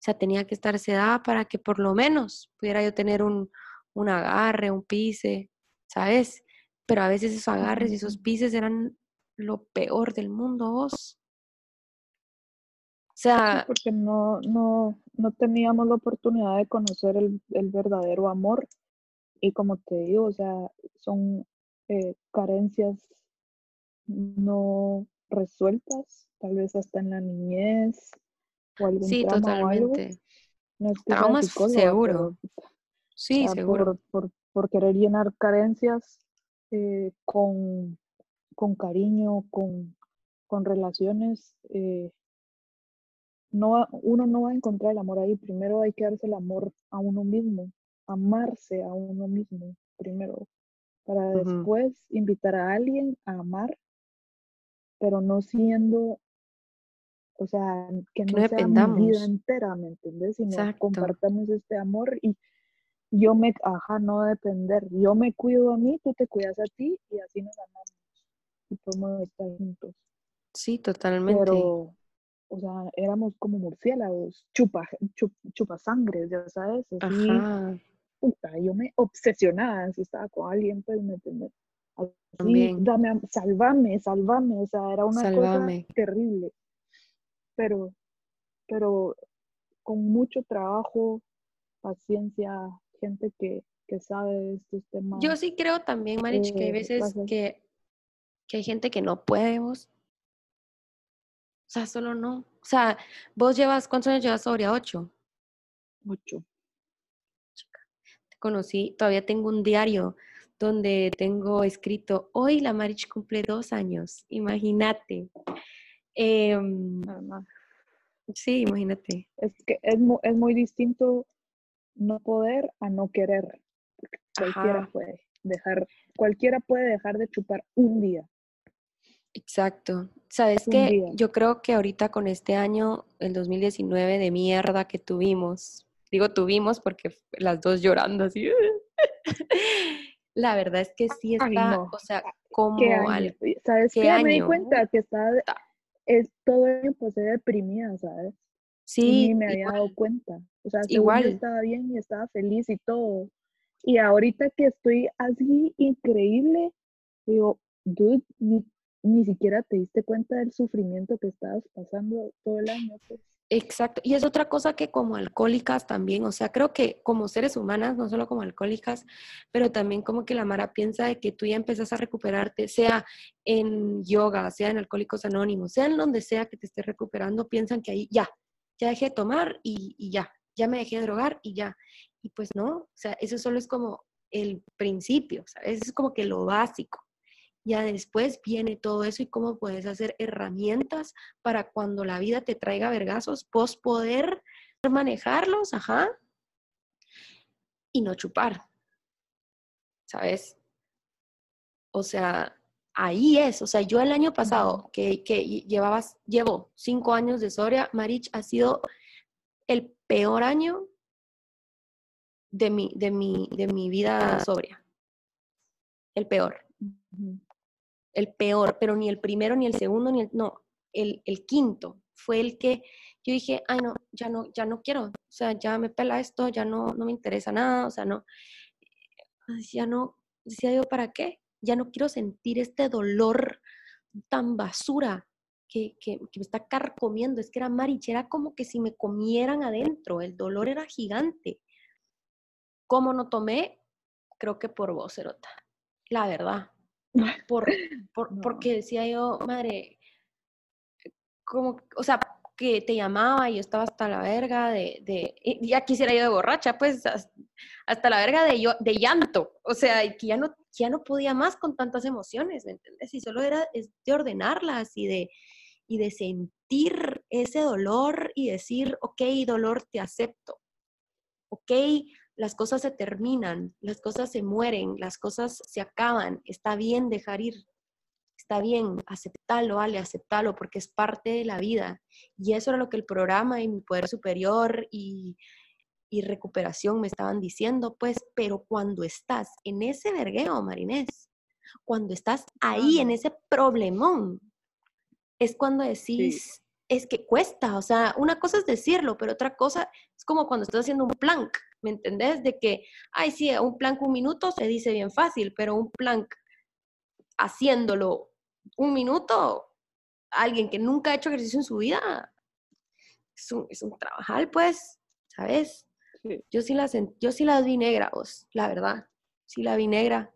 O sea, tenía que estar sedada para que por lo menos pudiera yo tener un, un agarre, un pise, ¿sabes? Pero a veces esos agarres y esos pises eran lo peor del mundo, vos. O sea... porque no, no, no teníamos la oportunidad de conocer el, el verdadero amor y como te digo, o sea, son eh, carencias no resueltas, tal vez hasta en la niñez o algún sí, totalmente. No es Traumas seguro. sí, seguro. Por, por, querer llenar carencias eh, con, con, cariño, con, con relaciones, eh, no, uno no va a encontrar el amor ahí. Primero hay que darse el amor a uno mismo amarse a uno mismo primero, para después invitar a alguien a amar, pero no siendo, o sea, que no, sea mi vida entera, ¿me entiendes? Sino compartamos este amor y yo me, ajá, no depender, yo me cuido a mí, tú te cuidas a ti y así nos amamos y podemos estar juntos. Sí, totalmente. Pero, o sea, éramos como murciélagos, chupa, chupa sangre, ya sabes, así, Ajá yo me obsesionaba si estaba con alguien, pues, ¿me entiendes? Así, dame, salvame, salvame, o sea, era una cosa terrible. Pero, pero con mucho trabajo, paciencia, gente que, que sabe de estos temas. Yo sí creo también, Marich, que hay eh, veces que, que hay gente que no puede, vos. O sea, solo no. O sea, vos llevas, ¿cuántos años llevas sobre ocho? Mucho. Te conocí, todavía tengo un diario donde tengo escrito, hoy la Marich cumple dos años, imagínate. Más. sí, imagínate. Es que es, es muy distinto no poder a no querer. Cualquiera Ajá. puede dejar, cualquiera puede dejar de chupar un día. Exacto. Sabes que yo creo que ahorita con este año, el 2019 de mierda que tuvimos, digo tuvimos porque las dos llorando así. La verdad es que sí Ay, está, no. o sea, ¿Qué como año? al ¿Sabes qué qué? Me di cuenta que estaba, es, todo el año pasé deprimida, ¿sabes? Y sí, ni me había dado cuenta. O sea, igual. estaba bien y estaba feliz y todo. Y ahorita que estoy así increíble, digo, dude, ni, ni siquiera te diste cuenta del sufrimiento que estabas pasando todo el año. Pues. Exacto. Y es otra cosa que como alcohólicas también, o sea, creo que como seres humanas, no solo como alcohólicas, pero también como que la Mara piensa de que tú ya empezás a recuperarte, sea en yoga, sea en Alcohólicos Anónimos, sea en donde sea que te estés recuperando, piensan que ahí ya, ya dejé de tomar y, y ya, ya me dejé de drogar y ya. Y pues no, o sea, eso solo es como el principio, ¿sabes? Es como que lo básico. Ya después viene todo eso y cómo puedes hacer herramientas para cuando la vida te traiga vergazos, vos poder manejarlos, ajá, y no chupar, ¿sabes? O sea, ahí es, o sea, yo el año pasado que, que llevabas, llevo cinco años de Soria, Marich, ha sido el peor año de mi, de mi, de mi vida sobria. El peor. El peor, pero ni el primero, ni el segundo, ni el, no, el, el quinto fue el que yo dije, ay no, ya no, ya no quiero, o sea, ya me pela esto, ya no, no me interesa nada, o sea, no, ya no, decía yo, ¿para qué? Ya no quiero sentir este dolor tan basura que, que, me está carcomiendo, es que era Marich, era como que si me comieran adentro, el dolor era gigante. ¿Cómo no tomé? Creo que por vos, Erota, la verdad por, por- No. porque decía yo, madre, como, o sea, que te llamaba y yo estaba hasta la verga de, de ya quisiera yo de borracha, pues has- hasta la verga de, yo, de llanto, o sea, y que ya no, ya no podía más con tantas emociones, ¿me entiendes? Y solo era es de ordenarlas y de, y de sentir ese dolor y decir, ok, dolor, te acepto, ok, las cosas se terminan, las cosas se mueren, las cosas se acaban, está bien dejar ir, está bien, aceptarlo, Ale, aceptarlo, porque es parte de la vida. Y eso era lo que el programa y mi poder superior y, y recuperación me estaban diciendo, pues, pero cuando estás en ese vergueo, Marinés, cuando estás ahí en ese problemón, es cuando decís, es que cuesta, o sea, una cosa es decirlo, pero otra cosa es como cuando estás haciendo un plank, ¿me entendés? De que, ay, sí, un plank un minuto se dice bien fácil, pero un plank haciéndolo un minuto, alguien que nunca ha hecho ejercicio en su vida, es un, es un trabajal, pues, ¿sabes? Sí. Yo sí la, yo sí la vi negra, vos, la verdad, sí la vi negra.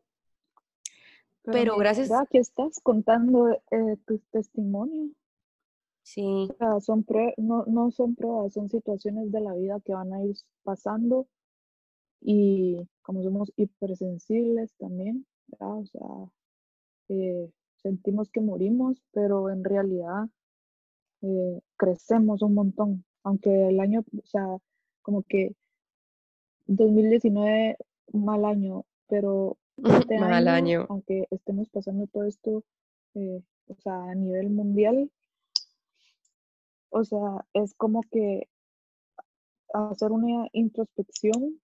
Pero gracias- Aquí estás contando eh, tu testimonio. Sí, O sea, son no, no son pruebas, son situaciones de la vida que van a ir pasando y como somos hipersensibles también, ¿verdad? O sea, eh, sentimos que morimos, pero en realidad eh, crecemos un montón, aunque el año, o sea, como que 2019, un mal año, pero este Mal año, año. aunque estemos pasando todo esto, eh, o sea, a nivel mundial, o sea, es como que hacer una introspección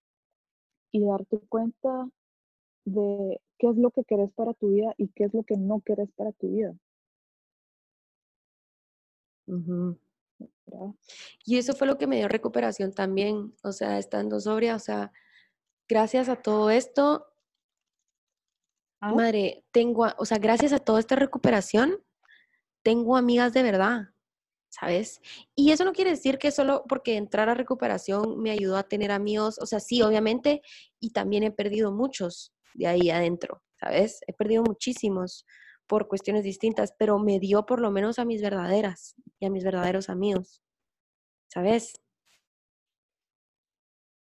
y darte cuenta de qué es lo que querés para tu vida y qué es lo que no querés para tu vida. Y eso fue lo que me dio recuperación también, o sea, estando sobria, o sea, gracias a todo esto, Ah, madre, tengo, o sea, gracias a toda esta recuperación, tengo amigas de verdad, ¿sabes? Y eso no quiere decir que solo porque entrar a recuperación me ayudó a tener amigos, o sea, sí, obviamente, y también he perdido muchos de ahí adentro, ¿sabes? He perdido muchísimos por cuestiones distintas, pero me dio por lo menos a mis verdaderas y a mis verdaderos amigos, ¿sabes?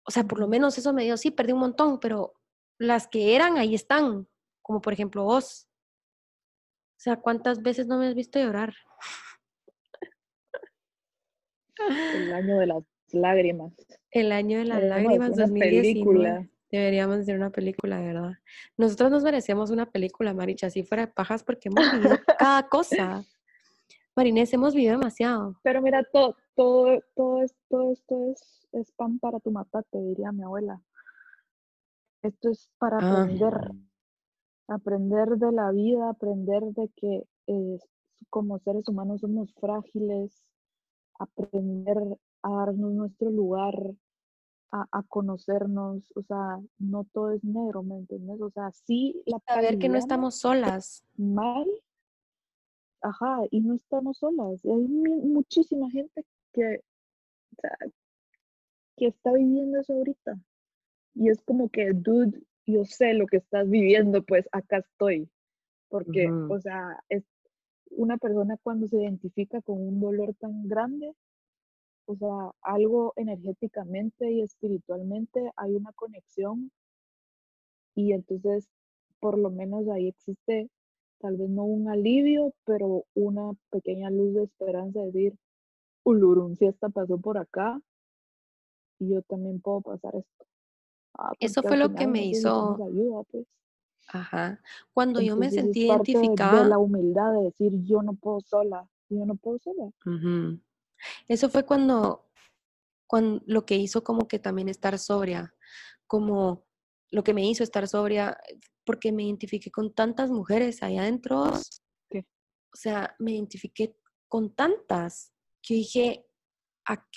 O sea, por lo menos eso me dio, sí, perdí un montón, pero las que eran ahí están, como por ejemplo vos. O sea, ¿cuántas veces no me has visto llorar? El año de las lágrimas. El año de las lágrimas, 2019. Deberíamos hacer una película, verdad. Nosotros nos merecemos una película, Maricha, si fuera de pajas, porque hemos vivido cada cosa. Marinés, hemos vivido demasiado. Pero mira, todo, todo, todo, esto, esto es, es pan para tu matate, diría mi abuela. Esto es para ah. aprender, aprender de la vida, aprender de que eh, como seres humanos somos frágiles, aprender a darnos nuestro lugar, a, conocernos, o sea, no todo es negro, ¿me entiendes? O sea, sí la Saber que no estamos solas. Mal, ajá, y no estamos solas. hay muchísima gente que, que está viviendo eso ahorita. Y es como que, dude, yo sé lo que estás viviendo, pues acá estoy. Porque, o sea, es una persona cuando se identifica con un dolor tan grande, o sea, algo energéticamente y espiritualmente hay una conexión y entonces por lo menos ahí existe tal vez no un alivio, pero una pequeña luz de esperanza de decir, Ulurun, si esta pasó por acá, y yo también puedo pasar esto. Ah, Eso fue lo que me hizo. pues. Ajá. Cuando yo me sentí identificada. De, la humildad de decir, yo no puedo sola, yo no puedo sola. Eso fue cuando, cuando lo que hizo como que también estar sobria, como lo que me hizo estar sobria, porque me identifiqué con tantas mujeres allá adentro. O sea, me identifiqué con tantas que dije,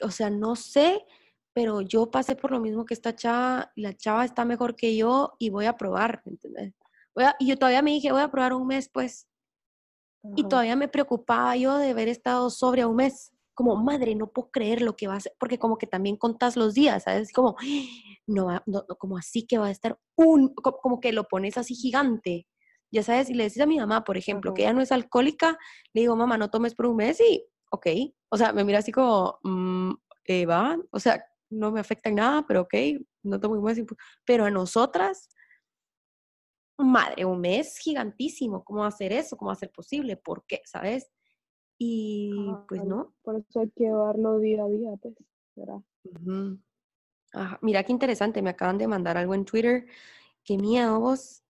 o sea, no sé, pero yo pasé por lo mismo que esta chava, la chava está mejor que yo y voy a probar, ¿entendés? Y yo todavía me dije, voy a probar un mes, pues. Y todavía me preocupaba yo de haber estado sobria un mes como, madre, no puedo creer lo que va a hacer, porque como que también contás los días, ¿sabes? Como, no, va, no, como así que va a estar un, como que lo pones así gigante, ya sabes, y le decís a mi mamá, por ejemplo, que ella no es alcohólica, le digo, mamá, no tomes por un mes y, ok, o sea, me mira así como, mm, eh, va, o sea, no me afecta en nada, pero ok, no tomo un mes, pero a nosotras, madre, un mes gigantísimo, ¿cómo hacer eso? ¿Cómo hacer posible? ¿Por qué? ¿Sabes? Y pues no. Por eso hay que llevarlo día a día, pues, ¿verdad? mira qué interesante, me acaban de mandar algo en Twitter. Qué miedo vos.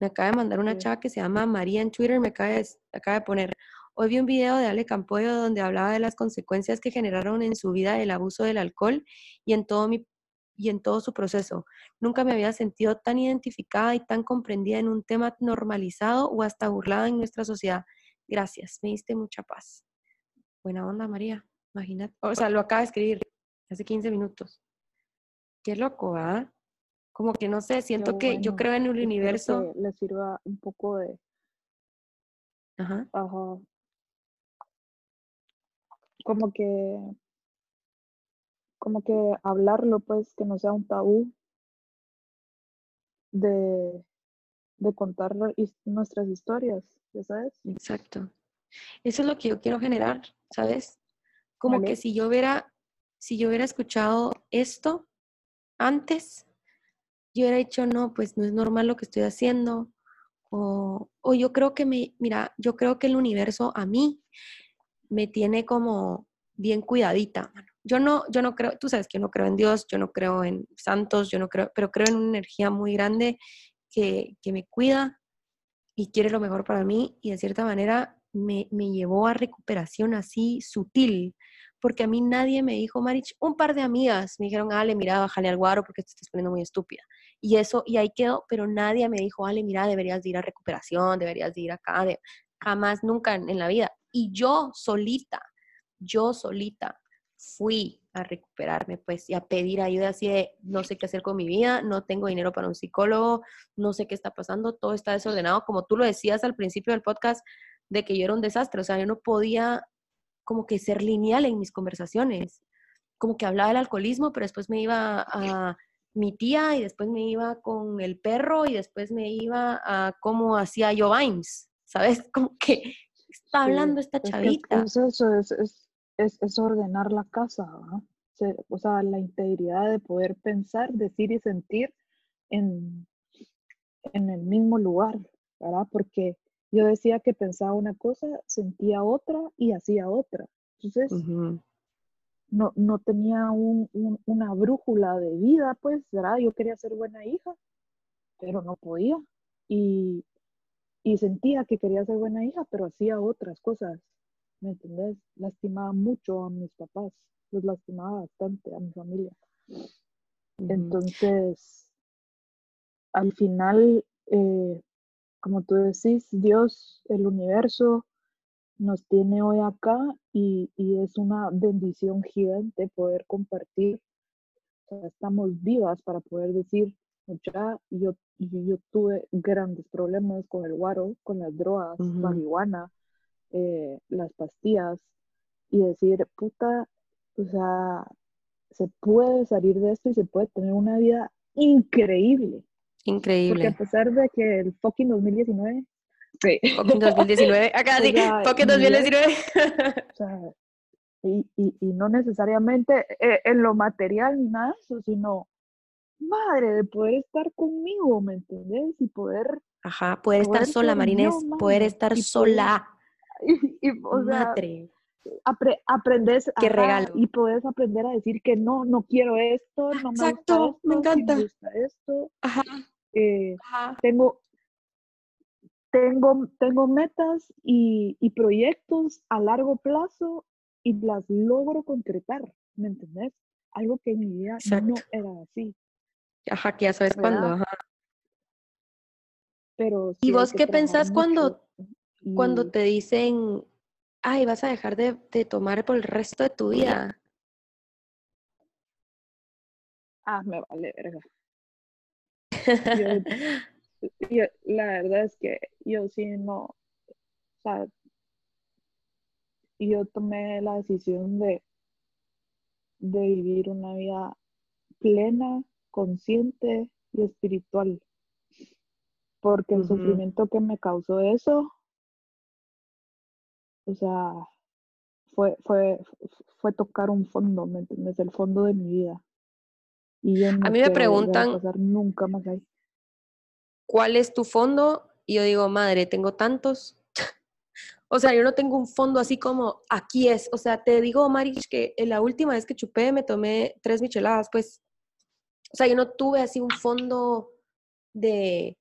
Me acaba de mandar una chava que se llama María en Twitter, me acaba de, acaba de poner, hoy vi un video de Ale Campoyo donde hablaba de las consecuencias que generaron en su vida el abuso del alcohol y en todo mi y en todo su proceso. Nunca me había sentido tan identificada y tan comprendida en un tema normalizado o hasta burlada en nuestra sociedad. Gracias, me diste mucha paz. Buena onda, María. Imagínate. O sea, lo acaba de escribir hace 15 minutos. Qué loco, ¿ah? Como que no sé, siento que yo creo en el universo. le sirva un poco de. Ajá. Ajá. Como que. Como que hablarlo, pues, que no sea un tabú. De, de contar nuestras historias ya sabes. Exacto. Eso es lo que yo quiero generar, ¿sabes? Como que si yo hubiera, si yo hubiera escuchado esto antes, yo hubiera dicho, no, pues no es normal lo que estoy haciendo. O, o yo creo que me, mira, yo creo que el universo a mí me tiene como bien cuidadita. Yo no, yo no creo, tú sabes que yo no creo en Dios, yo no creo en santos, yo no creo, pero creo en una energía muy grande que, que me cuida, y quiere lo mejor para mí y de cierta manera me, me, llevó a recuperación así sutil, porque a mí nadie me dijo, Marich, un par de amigas me dijeron, Ale, mira, bájale al guaro porque te estás poniendo muy estúpida. Y eso, y ahí quedó, pero nadie me dijo, Ale, mira, deberías de ir a recuperación, deberías de ir acá, de, jamás, nunca en la vida. Y yo solita, yo solita fui a recuperarme, pues, y a pedir ayuda así de, no sé qué hacer con mi vida, no tengo dinero para un psicólogo, no sé qué está pasando, todo está desordenado, como tú lo decías al principio del podcast, de que yo era un desastre, o sea, yo no podía como que ser lineal en mis conversaciones. Como que hablaba del alcoholismo, pero después me iba a mi tía y después me iba con el perro y después me iba a cómo hacía yo Vimes, ¿sabes? Como que está hablando esta chavita. Es, eso, es, es, es, ordenar la casa, ¿no? O sea, la integridad de poder pensar, decir y sentir en, en el mismo lugar, ¿verdad? Porque yo decía que pensaba una cosa, sentía otra y hacía otra. Entonces, no, no tenía un, una brújula de vida, pues, ¿verdad? Yo quería ser buena hija, pero no podía. Y, y sentía que quería ser buena hija, pero hacía otras cosas, ¿me entendés? Lastimaba mucho a mis papás, los lastimaba bastante a mi familia. Entonces, al final, eh, como tú decís, Dios, el universo, nos tiene hoy acá y, es una bendición gigante poder compartir. estamos vivas para poder decir, ya yo, yo tuve grandes problemas con el guaro, con las drogas, marihuana, eh, las pastillas, y decir, puta, o sea, se puede salir de esto y se puede tener una vida increíble. Increíble. Porque a pesar de que el fucking 2019 Sí. Fucking 2019. Acá sí, fucking 2019. O sea, y, y, y, no necesariamente eh, en lo material ni nada de eso, sino, madre, de poder estar conmigo, ¿me entendés? Y poder... Ajá, poder, estar sola, Marines, poder estar sola. y, o sea, madre. aprendes Qué regalo. y puedes aprender a decir que no, no quiero esto, no me Exacto, gusta esto, me encanta. me gusta esto. Ajá. Eh, Ajá. Tengo, tengo, tengo metas y, y, proyectos a largo plazo y las logro concretar, ¿me entendés? Algo que en mi vida no era así. Ajá, que ya sabes cuándo, ajá. Pero ¿Y vos qué pensás cuando, cuando te dicen, ay, vas a dejar de, de tomar por el resto de tu vida? Ah, me vale verga. yo, la verdad es que yo sí no, o sea, yo tomé la decisión de, de vivir una vida plena, consciente y espiritual. Porque el sufrimiento que me causó eso, o sea, fue, fue, fue tocar un fondo, ¿me entiendes? El fondo de mi vida. Y a mí me preguntan nunca más ahí. ¿cuál es tu fondo? Y yo digo, madre, tengo tantos. o sea, yo no tengo un fondo así como, aquí es. O sea, te digo, Marish, que la última vez que chupé me tomé tres micheladas, pues. O sea, yo no tuve así un fondo de...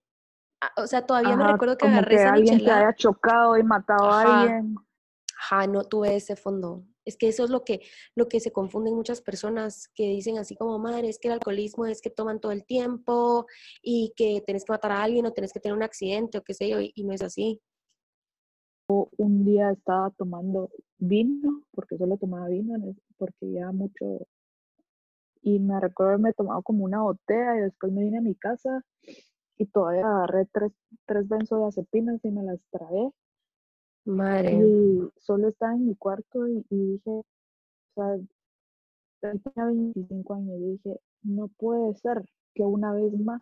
O sea, todavía me recuerdo que agarré que esa alguien michelada. que haya chocado y matado a alguien. Ajá, no tuve ese fondo. Es que eso es lo que, lo que se confunden muchas personas que dicen así como, madre, es que el alcoholismo es que toman todo el tiempo y que tenés que matar a alguien o tenés que tener un accidente o qué sé yo, y, y no es así. Un día estaba tomando vino, porque solo tomaba vino, porque ya mucho, y me recuerdo haberme tomado como una botella y después me vine a mi casa y todavía agarré tres, tres benzodiazepinas y me las tragué Madre. Y solo estaba en mi cuarto y, dije, o sea, tenía 25 años y dije, no puede ser que una vez más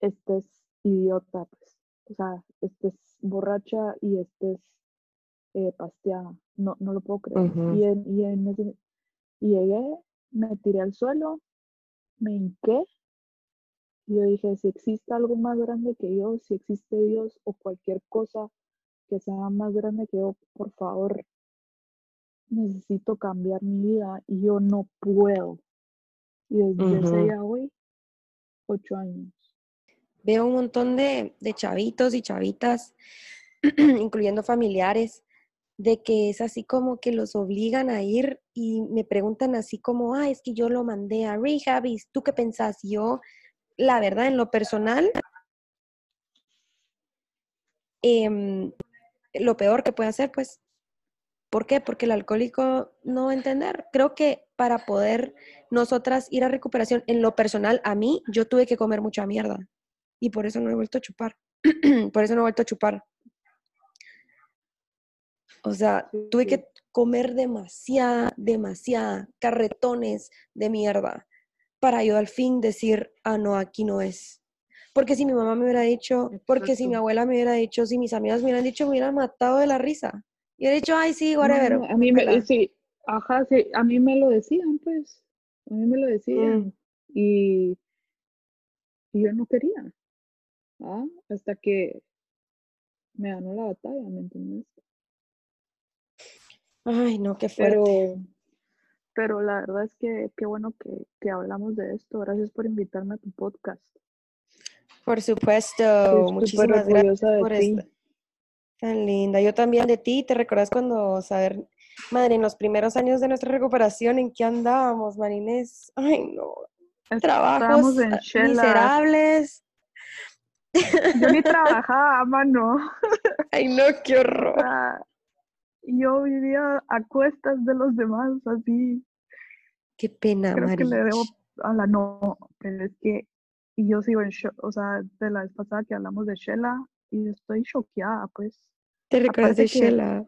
estés idiota, pues. O sea, estés borracha y estés eh, pasteada. No, no lo puedo creer. y, en, y, en y llegué, me tiré al suelo, me hinqué yo dije, si existe algo más grande que yo, si existe Dios o cualquier cosa que sea más grande que yo, por favor, necesito cambiar mi vida y yo no puedo. Y desde ese día hoy, ocho años. Veo un montón de, de chavitos y chavitas, incluyendo familiares, de que es así como que los obligan a ir y me preguntan así como, ah, es que yo lo mandé a rehab y tú qué pensás, yo la verdad, en lo personal, em, lo peor que puede hacer, pues, ¿por qué? Porque el alcohólico no va a entender. Creo que para poder nosotras ir a recuperación, en lo personal, a mí, yo tuve que comer mucha mierda. Y por eso no he vuelto a chupar. por eso no he vuelto a chupar. O sea, tuve que comer demasiada, demasiada carretones de mierda para yo al fin decir, ah, no, aquí no es. Porque si mi mamá me hubiera dicho, porque si mi abuela me hubiera dicho, si mis amigas me hubieran dicho, me hubieran matado de la risa. Y he dicho, ay, sí, whatever. a mí me, sí, ajá, sí, a mí me lo decían, pues. A mí me lo decían. Mm. Y, y, yo no quería. ¿ah? Hasta que me ganó la batalla, ¿me entiendes? Ay, no, qué fuerte. Pero, pero la verdad es que qué bueno que, que hablamos de esto. Gracias por invitarme a tu podcast. Por supuesto, muchísimas gracias por esto. Tan linda. Yo también de ti, ¿te recuerdas cuando saber, madre, en los primeros años de nuestra recuperación, en qué andábamos, Marinés? Ay, no. Trabajos miserables. Yo ni trabajaba, mano. Ay, no, qué horror. yo vivía a cuestas de los demás, así. Qué pena, Creo que le debo a la no, pero es que y yo sigo en shock, o sea, de la vez pasada que hablamos de Shella, y estoy choqueada, pues. ¿Te recuerdas de Shella?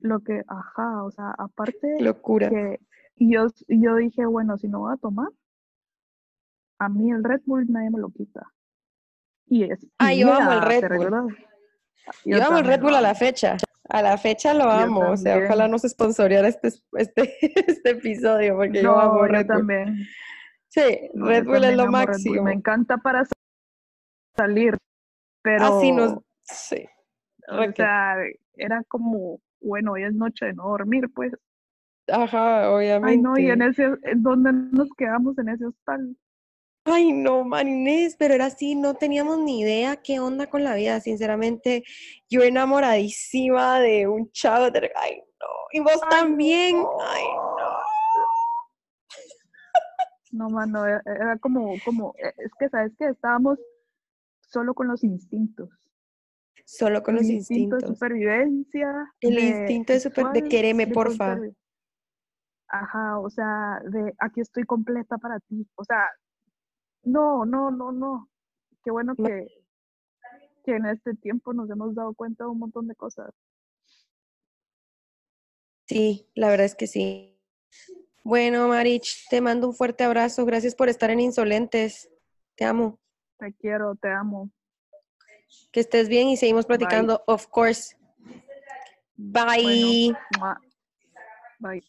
Lo que, ajá, o sea, aparte. Locura. Que yo, yo dije, bueno, si no voy a tomar, a mí el Red Bull nadie me lo quita. Y es. Ah, yo amo el Red Bull. Yo, amo el Red Bull a la fecha. A la fecha lo amo. O sea, ojalá no se sponsoreara este, este, este episodio, porque yo amo Red Bull. también. Sí, Red Bull es lo máximo. Me encanta para salir, pero... Así nos... Sí. O sea, era como, bueno, hoy es noche de no dormir, pues. Ajá, obviamente. Ay, no, y en ese, ¿dónde nos quedamos en ese hostal? Ay, no, Marinés, pero era así, no teníamos ni idea qué onda con la vida, sinceramente. Yo enamoradísima de un chavo, de... ay, no, y vos también, ay, no. No, mano, e, era, como, como, e, es que, ¿sabes que Estábamos solo con los instintos. Solo con los instintos. de supervivencia. El instinto de, super, de quererme, porfa. Ajá, o sea, de aquí estoy completa para ti. O sea, no, no, no, no. Qué bueno que, que en este tiempo nos hemos dado cuenta de un montón de cosas. Sí, la verdad es que sí. Bueno, Marich, te mando un fuerte abrazo. Gracias por estar en Insolentes. Te amo. Te quiero, te amo. Que estés bien y seguimos platicando, of course. Bye. Bye.